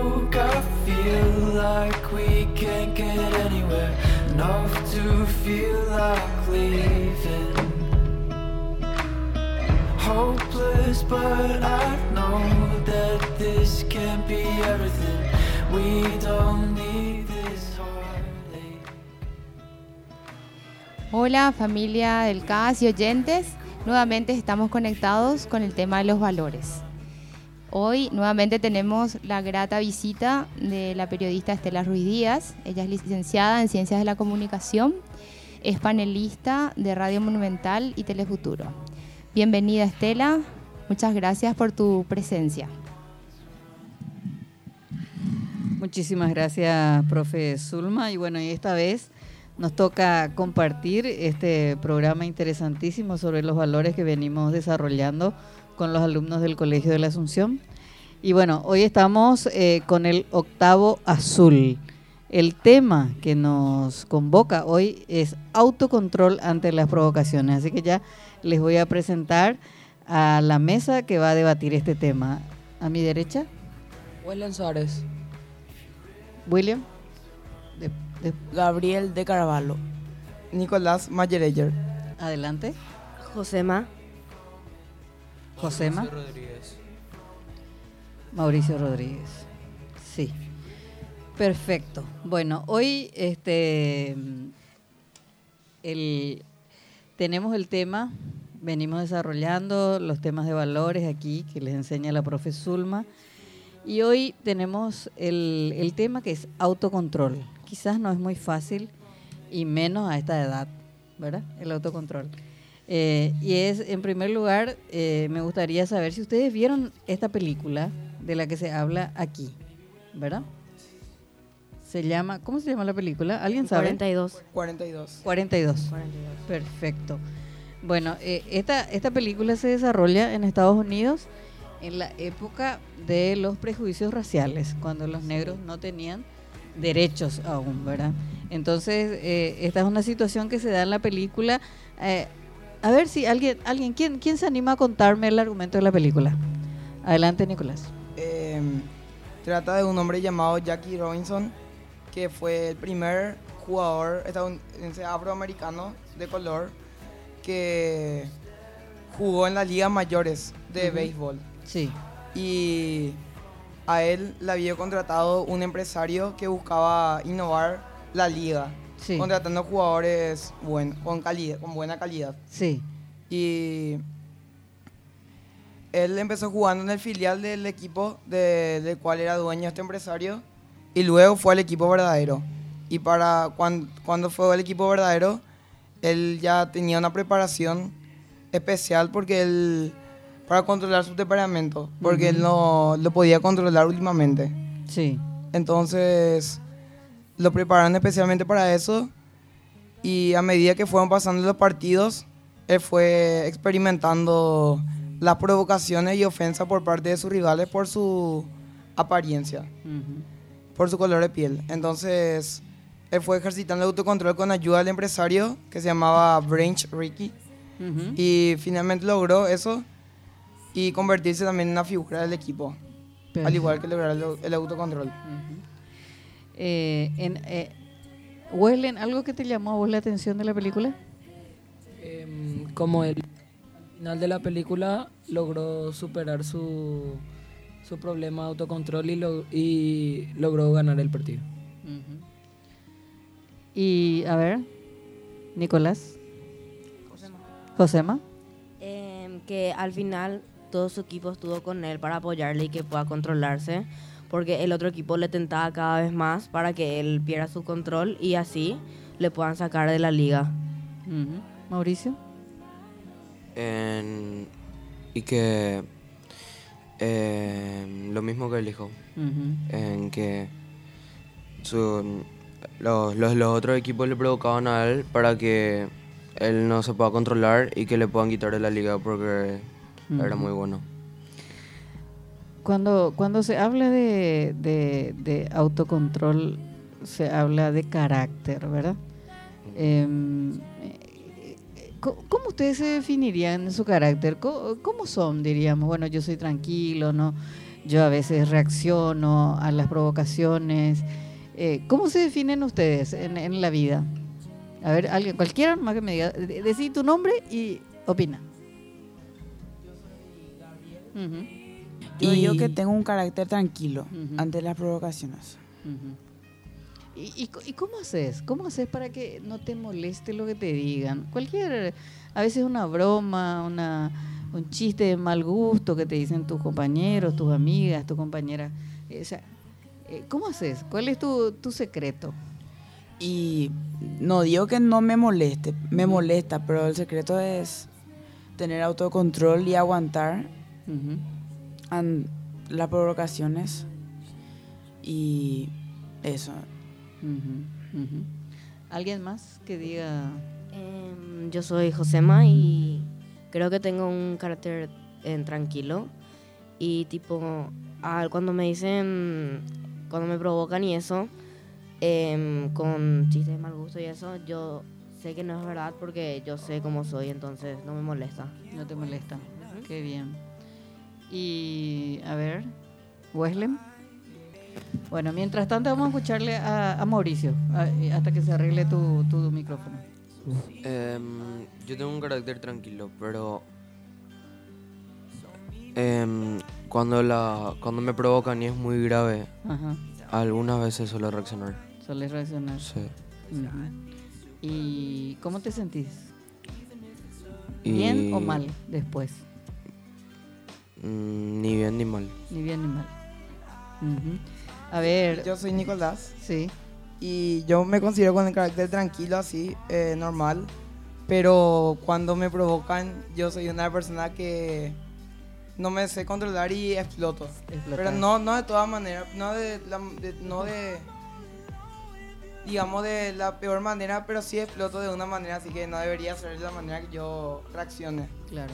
broke, I feel like we can't get anywhere. Enough to feel like leaving. Hopeless, but I know that this can't be everything. We don't need this heartache. Hola familia del CAS y oyentes, nuevamente estamos conectados con el tema de los valores. Hoy nuevamente tenemos la grata visita de la periodista Estela Ruiz Díaz. Ella es licenciada en Ciencias de la Comunicación, es panelista de Radio Monumental y Telefuturo. Bienvenida Estela, muchas gracias por tu presencia. Muchísimas gracias, profe Zulma. Y bueno, y esta vez nos toca compartir este programa interesantísimo sobre los valores que venimos desarrollando con los alumnos del Colegio de la Asunción. Y bueno, hoy estamos eh, con el octavo azul. El tema que nos convoca hoy es autocontrol ante las provocaciones. Así que ya les voy a presentar a la mesa que va a debatir este tema. A mi derecha, William Suárez, William. De- de- Gabriel de Carvalho, Nicolás Mayereyer. adelante. Josema, Josema. Rodríguez. Mauricio Rodríguez. Sí. Perfecto. Bueno, hoy este el, tenemos el tema, venimos desarrollando los temas de valores aquí que les enseña la profe Zulma. Y hoy tenemos el, el tema que es autocontrol. Quizás no es muy fácil y menos a esta edad, ¿verdad? El autocontrol. Eh, y es, en primer lugar, eh, me gustaría saber si ustedes vieron esta película de la que se habla aquí, ¿verdad? Se llama, ¿cómo se llama la película? ¿Alguien sabe? 42. 42. 42. 42. Perfecto. Bueno, eh, esta, esta película se desarrolla en Estados Unidos en la época de los prejuicios raciales, cuando los negros no tenían derechos aún, ¿verdad? Entonces, eh, esta es una situación que se da en la película. Eh, a ver si alguien, alguien ¿quién, ¿quién se anima a contarme el argumento de la película? Adelante, Nicolás. Eh, trata de un hombre llamado Jackie Robinson, que fue el primer jugador estadounidense afroamericano de color que jugó en las ligas mayores de Ujú. béisbol. Sí. Y a él le había contratado un empresario que buscaba innovar la liga, Sí. contratando jugadores buen, con, calidad, con buena calidad. Sí. Y él empezó jugando en el filial del equipo de- del cual era dueño este empresario y luego fue al equipo verdadero. Y para cuan- cuando fue al equipo verdadero, él ya tenía una preparación especial porque él para controlar su temperamento, porque él no lo podía controlar últimamente. Sí. Entonces lo prepararon especialmente para eso y a medida que fueron pasando los partidos, él fue experimentando las provocaciones y ofensas por parte de sus rivales por su apariencia, Ujú. por su color de piel. Entonces él fue ejercitando el autocontrol con ayuda del empresario que se llamaba Branch Ricky Ujú. y finalmente logró eso y convertirse también en una figura del equipo, al igual que lograr el, el autocontrol. Ujú. Eh, en, eh, Weslen, ¿algo que te llamó a vos la atención de la película? Em, como al final de la película logró superar su, su problema de autocontrol y, lo- y logró ganar el partido. Y, a ver, Nicolás. Josema. Em, que al final todo su equipo estuvo con él para apoyarle y que pueda controlarse, porque el otro equipo le tentaba cada vez más para que él pierda su control y así le puedan sacar de la liga. Mauricio. En- y que em, lo mismo que él dijo, en que su- los, los, los otros equipos le provocaban a él para que él no se pueda controlar y que le puedan quitar de la liga porque era muy bueno. Cuando, cuando se habla de, de- de autocontrol, se habla de carácter, ¿verdad? Em, eh, co- ¿Cómo ustedes se definirían su carácter? Co- ¿Cómo son, diríamos? Bueno, yo soy tranquilo, ¿no? yo a veces reacciono a las provocaciones. Eh, ¿Cómo se definen ustedes en, en, la vida? A ver, alguien, cualquiera más que me diga, de, decí tu nombre y opina. Uh Yo digo que tengo un carácter tranquilo uh -huh. ante las provocaciones. Uh -huh. ¿Y, y, y cómo haces? ¿Cómo haces para que no te moleste lo que te digan? Cualquier, a veces una broma, una, un chiste de mal gusto que te dicen tus compañeros, tus amigas, tu compañera. O sea, eh, ¿cómo haces? ¿Cuál es tu, tu secreto? Y no digo que no me moleste, me molesta, pero el secreto es tener autocontrol y aguantar uh -huh. Las provocaciones y eso. Uh -huh, uh -huh. ¿Alguien más que diga? Eh, yo soy Josema y creo que tengo un carácter eh, tranquilo y tipo, ah, cuando me dicen, cuando me provocan y eso, eh, con chistes de mal gusto y eso, yo sé que no es verdad porque yo sé cómo soy, entonces no me molesta. No te molesta. Uh -huh. Qué bien. Y a ver, Wesley. Bueno, mientras tanto vamos a escucharle a, a Mauricio a, hasta que se arregle tu, tu micrófono. Um, yo tengo un carácter tranquilo, pero um, cuando la cuando me provocan y es muy grave, Ajá. algunas veces suelo reaccionar. ¿Sueles reaccionar? Sí. Uh -huh. ¿Y cómo te sentís? Y... ¿Bien o mal después? Mm, ni bien ni mal. Ni bien ni mal. Uh -huh. A ver. Yo soy Nicolás. Sí. Y yo me considero con el carácter tranquilo, así, eh, normal. Pero cuando me provocan, yo soy una persona que no me sé controlar y exploto. Explotar. Pero no, no de todas maneras, no de, la, de, no de, digamos, de la peor manera, pero sí exploto de una manera así que no debería ser de la manera que yo reaccione. Claro.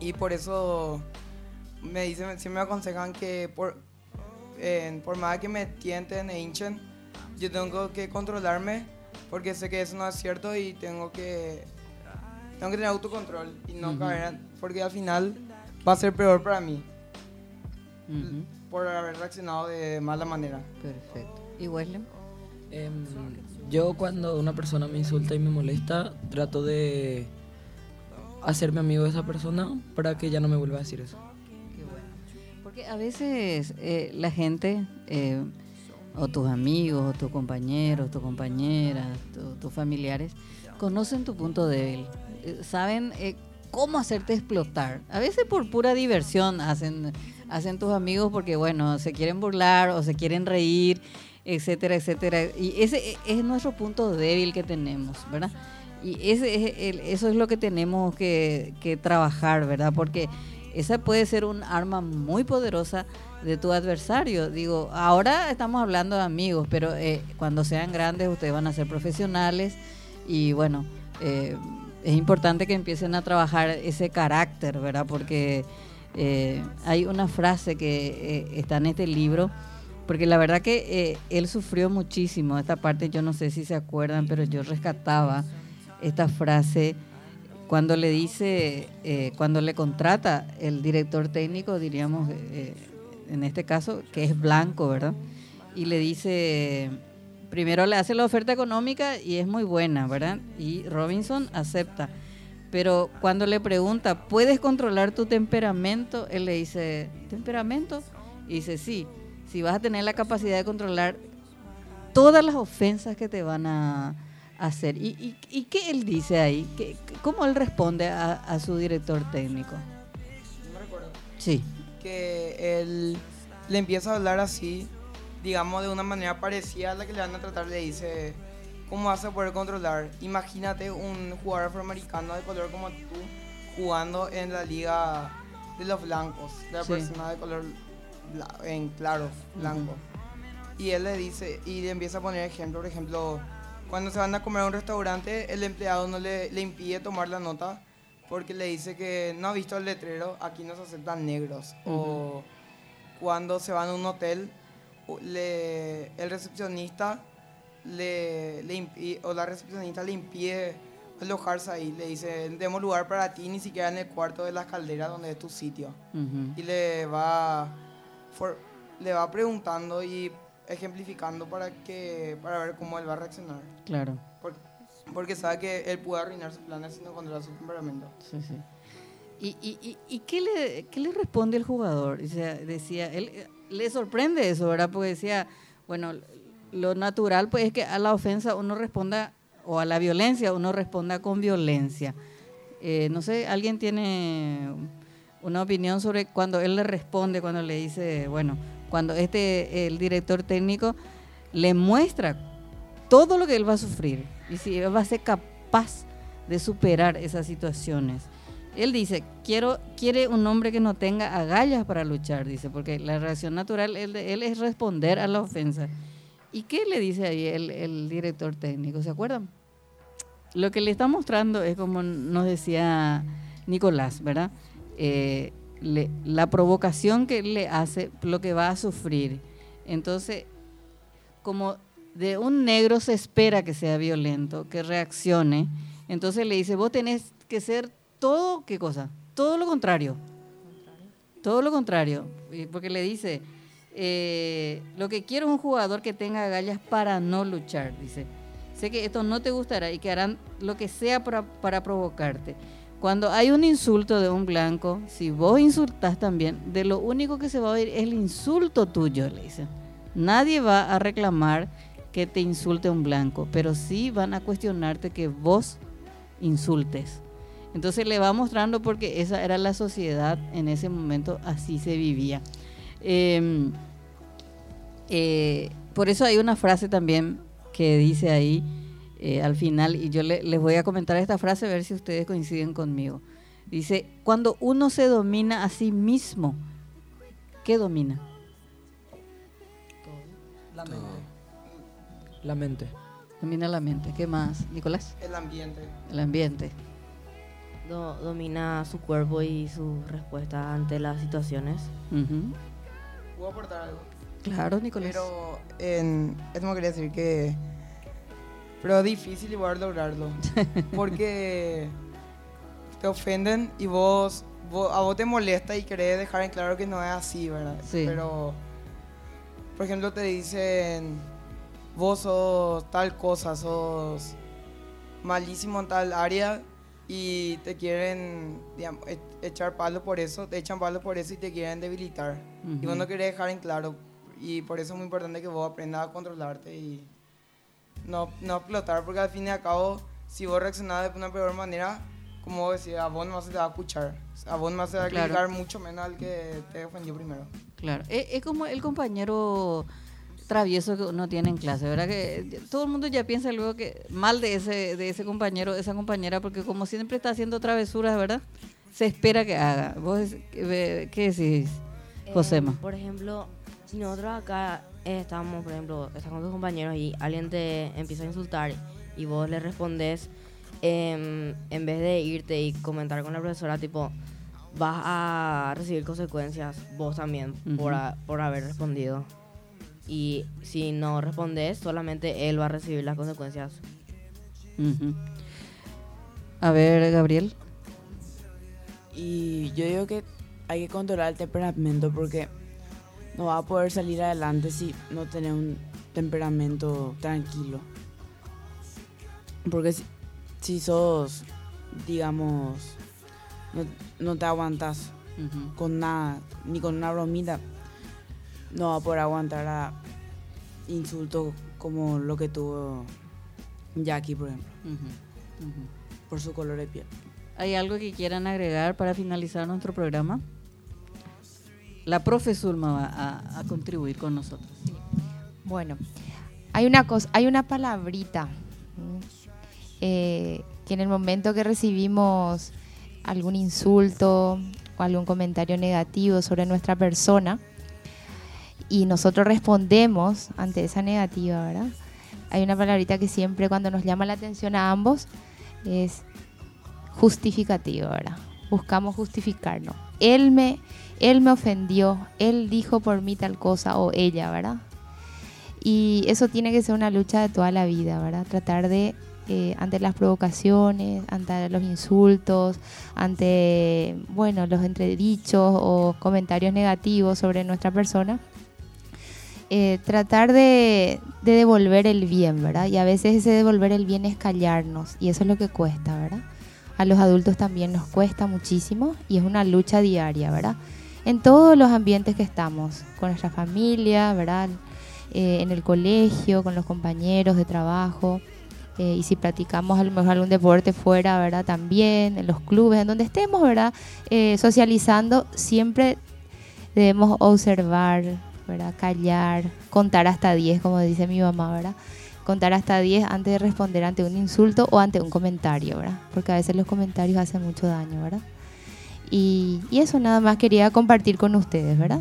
Y por eso me dicen, siempre me aconsejan que por, eh, por más que me tienten e hinchen, yo tengo que controlarme porque sé que eso no es cierto y tengo que tengo que tener autocontrol y no uh -huh. caer porque al final va a ser peor para mí uh -huh. por haber reaccionado de mala manera. Perfecto. ¿Y Wesley? Eh, yo cuando una persona me insulta y me molesta, trato de hacerme amigo de esa persona para que ya no me vuelva a decir eso. A veces eh, la gente, eh, o tus amigos, o tus compañeros, tus compañeras, tus tu familiares, conocen tu punto débil, eh, saben cómo hacerte explotar. A veces por pura diversión hacen, tus amigos porque, bueno, se quieren burlar o se quieren reír, etcétera, etcétera. Y ese es nuestro punto débil que tenemos, ¿verdad? Y ese es el, eso es lo que tenemos que, que, trabajar, ¿verdad? Porque esa puede ser un arma muy poderosa de tu adversario. Digo, ahora estamos hablando de amigos, pero eh, cuando sean grandes ustedes van a ser profesionales y bueno, eh, es importante que empiecen a trabajar ese carácter, ¿verdad? Porque eh, hay una frase que está en este libro, porque la verdad que él sufrió muchísimo, esta parte yo no sé si se acuerdan, pero yo rescataba esta frase cuando le dice, eh, cuando le contrata el director técnico, diríamos, eh, en este caso, que es blanco, ¿verdad? Y le dice, primero le hace la oferta económica y es muy buena, ¿verdad? Y Robinson acepta. Pero cuando le pregunta, ¿puedes controlar tu temperamento? Él le dice, ¿temperamento? Y dice, sí, si vas a tener la capacidad de controlar todas las ofensas que te van a, hacer. ¿Y, y, y qué él dice ahí? ¿Qué, ¿Cómo él responde a, a, su director técnico? No recuerdo. Sí. Que él le empieza a hablar así, digamos de una manera parecida a la que le van a tratar, le dice, ¿cómo vas a poder controlar? Imagínate un jugador afroamericano de color como tú jugando en la liga de los blancos, de la sí. persona de color en claro, blanco. Uh -huh. Y él le dice, y le empieza a poner ejemplo, por ejemplo, cuando se van a comer a un restaurante, el empleado no le, le, impide tomar la nota porque le dice que no ha visto el letrero, aquí no se aceptan negros. Uh -huh. O cuando se van a un hotel, le, el recepcionista le, le impide, o la recepcionista le impide alojarse ahí. Le dice, demos lugar para ti, ni siquiera en el cuarto de las calderas donde es tu sitio. Uh -huh. Y le va for- le va preguntando y ejemplificando para que para ver cómo él va a reaccionar. Claro. Por- porque sabe que él puede arruinar sus planes si no controla su temperamento. Sí, sí. ¿Y, y, y, y qué, le, qué le responde el jugador? O sea, decía, él le sorprende eso, ¿verdad? Porque decía, bueno, lo natural pues es que a la ofensa uno responda, o a la violencia uno responda con violencia. Eh, no sé, ¿alguien tiene una opinión sobre cuando él le responde, cuando le dice, bueno, cuando este, el director técnico le muestra todo lo que él va a sufrir y si él va a ser capaz de superar esas situaciones. Él dice, quiero, quiere un hombre que no tenga agallas para luchar, dice, porque la reacción natural él, él es responder a la ofensa. ¿Y qué le dice ahí el, el director técnico? ¿Se acuerdan? Lo que le está mostrando es como nos decía Nicolás, ¿verdad? Eh, la provocación que le hace, lo que va a sufrir. Entonces, como de un negro se espera que sea violento, que reaccione, entonces le dice, vos tenés que ser todo, ¿qué cosa? Todo lo contrario. Todo lo contrario. Porque le dice, eh, lo que quiero es un jugador que tenga agallas para no luchar, dice. Sé que esto no te gustará y que harán lo que sea para, para provocarte. Cuando hay un insulto de un blanco, si vos insultás también, de lo único que se va a oír es el insulto tuyo, le dice. Nadie va a reclamar que te insulte un blanco, pero sí van a cuestionarte que vos insultes. Entonces le va mostrando porque esa era la sociedad en ese momento, así se vivía. Eh, eh, por eso hay una frase también que dice ahí eh, al final, y yo le- les voy a comentar esta frase a ver si ustedes coinciden conmigo. Dice, cuando uno se domina a sí mismo, ¿qué domina? La mente. La mente. Domina la mente. ¿Qué más, Nicolás? El ambiente. El ambiente. Do- domina su cuerpo y su respuesta ante las situaciones. ¿Puedo aportar algo? Claro, Nicolás. Pero en, esto me quería decir que... Pero es difícil igual lograrlo. Porque te ofenden y vos, vos- a vos te molesta y querés dejar en claro que no es así, ¿verdad? Sí. Pero, por ejemplo, te dicen, vos sos tal cosa, sos malísimo en tal área y te quieren digamos, e- echar palo por eso, te echan palo por eso y te quieren debilitar. Y vos no querés dejar en claro. Y por eso es muy importante que vos aprendas a controlarte y no, no explotar, porque al fin y al cabo, si vos reaccionás de una peor manera, como vos decís, a vos no se te va a escuchar. A vos no se va a Claro. criticar mucho menos al que te ofendió primero. Claro, es, es como el compañero travieso que uno tiene en clase, ¿verdad? Que todo el mundo ya piensa luego que mal de ese, de ese compañero, de esa compañera, porque como siempre está haciendo travesuras, ¿verdad? Se espera que haga. ¿Vos qué, decís, Josema? Eh, por ejemplo, si nosotros acá eh, estamos, por ejemplo, estás con tus compañeros y alguien te empieza a insultar y vos le respondes, em, en vez de irte y comentar con la profesora, tipo, vas a recibir consecuencias vos también por, Ujú. a- por haber respondido. Y si no respondes, solamente él va a recibir las consecuencias. Ujú. A ver, Gabriel. Y yo digo que hay que controlar el temperamento porque no va a poder salir adelante si no tenés un temperamento tranquilo. Porque si, si sos, digamos, no, no te aguantas con nada, ni con una bromita, no va a poder aguantar a insultos como lo que tuvo Jackie, por ejemplo, por su color de piel. ¿Hay algo que quieran agregar para finalizar nuestro programa? La profe Zulma va a, contribuir con nosotros. Bueno, hay una cosa, hay una palabrita eh, que en el momento que recibimos algún insulto o algún comentario negativo sobre nuestra persona y nosotros respondemos ante esa negativa, ¿verdad? Hay una palabrita que siempre cuando nos llama la atención a ambos es justificativo, ¿verdad? Buscamos justificarnos. Él me, él me ofendió, él dijo por mí tal cosa o ella, ¿verdad? Y eso tiene que ser una lucha de toda la vida, ¿verdad? Tratar de eh, ante las provocaciones, ante los insultos, ante bueno, los entredichos o comentarios negativos sobre nuestra persona, eh, tratar de, de, devolver el bien, ¿verdad? Y a veces ese devolver el bien es callarnos y eso es lo que cuesta, ¿verdad? A los adultos también nos cuesta muchísimo y es una lucha diaria, ¿verdad? En todos los ambientes que estamos, con nuestra familia, ¿verdad? Eh, en el colegio, con los compañeros de trabajo. Eh, y si practicamos a lo mejor algún deporte fuera, ¿verdad? También, en los clubes, en donde estemos, ¿verdad? socializando, siempre debemos observar, ¿verdad? Callar, contar hasta 10, como dice mi mamá, ¿verdad? Contar hasta 10 antes de responder ante un insulto o ante un comentario, ¿verdad? Porque a veces los comentarios hacen mucho daño, ¿verdad? Y, eso nada más quería compartir con ustedes, ¿verdad?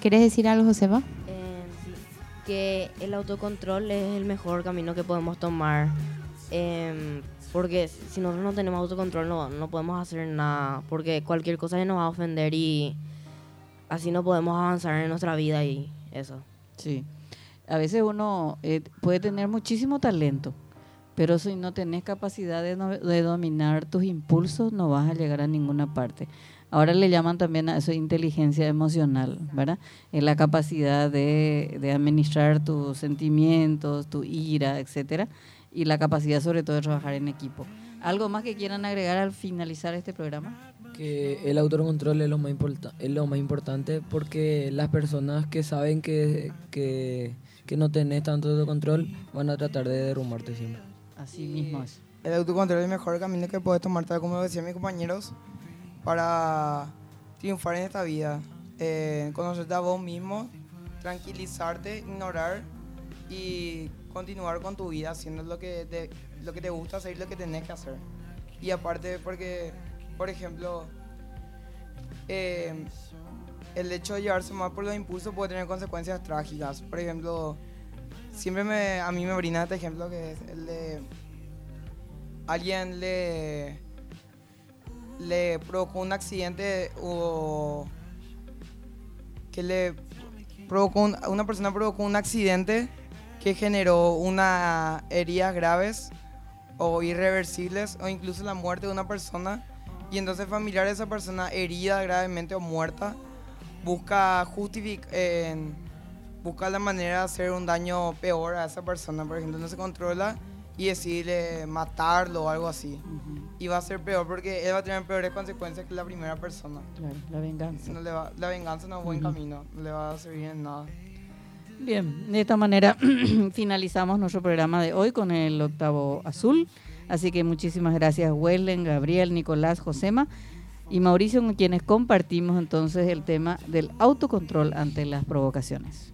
¿Quieres decir algo, Josema? Eh, que el autocontrol es el mejor camino que podemos tomar. Em, porque si nosotros no tenemos autocontrol no, no podemos hacer nada. Porque cualquier cosa nos va a ofender y así no podemos avanzar en nuestra vida y eso. Sí. A veces uno eh, puede tener muchísimo talento, pero si no tenés capacidad de, dominar tus impulsos, no vas a llegar a ninguna parte. Ahora le llaman también a eso inteligencia emocional, ¿verdad? Es la capacidad de, administrar tus sentimientos, tu ira, etcétera, y la capacidad sobre todo de trabajar en equipo. ¿Algo más que quieran agregar al finalizar este programa? que el autocontrol es lo más, importante porque las personas que saben que, que no tenés tanto autocontrol van a tratar de derrumbarte siempre. Así mismo es. El autocontrol es el mejor camino que puedes tomar, tal como decían mis compañeros, para triunfar en esta vida. Eh, conocerte a vos mismo, tranquilizarte, ignorar y continuar con tu vida haciendo lo que te, lo que te gusta hacer y lo que tenés que hacer. Y aparte porque por ejemplo, eh, el hecho de llevarse mal por los impulsos puede tener consecuencias trágicas. Por ejemplo, siempre me, a mí me brinda este ejemplo que es el de alguien le, le provocó un accidente o que le provocó una persona provocó un accidente que generó unas heridas graves o irreversibles o incluso la muerte de una persona y entonces el familiar de esa persona herida gravemente o muerta busca justificar, busca la manera de hacer un daño peor a esa persona, por ejemplo, no se controla y decirle matarlo o algo así. Y va a ser peor porque él va a tener peores consecuencias que la primera persona. Claro, la venganza. No le va, la venganza no es un buen camino, no le va a servir en nada. Bien, de esta manera finalizamos nuestro programa de hoy con el octavo azul. Así que muchísimas gracias, Wellen, Gabriel, Nicolás, Josema y Mauricio, con quienes compartimos entonces el tema del autocontrol ante las provocaciones.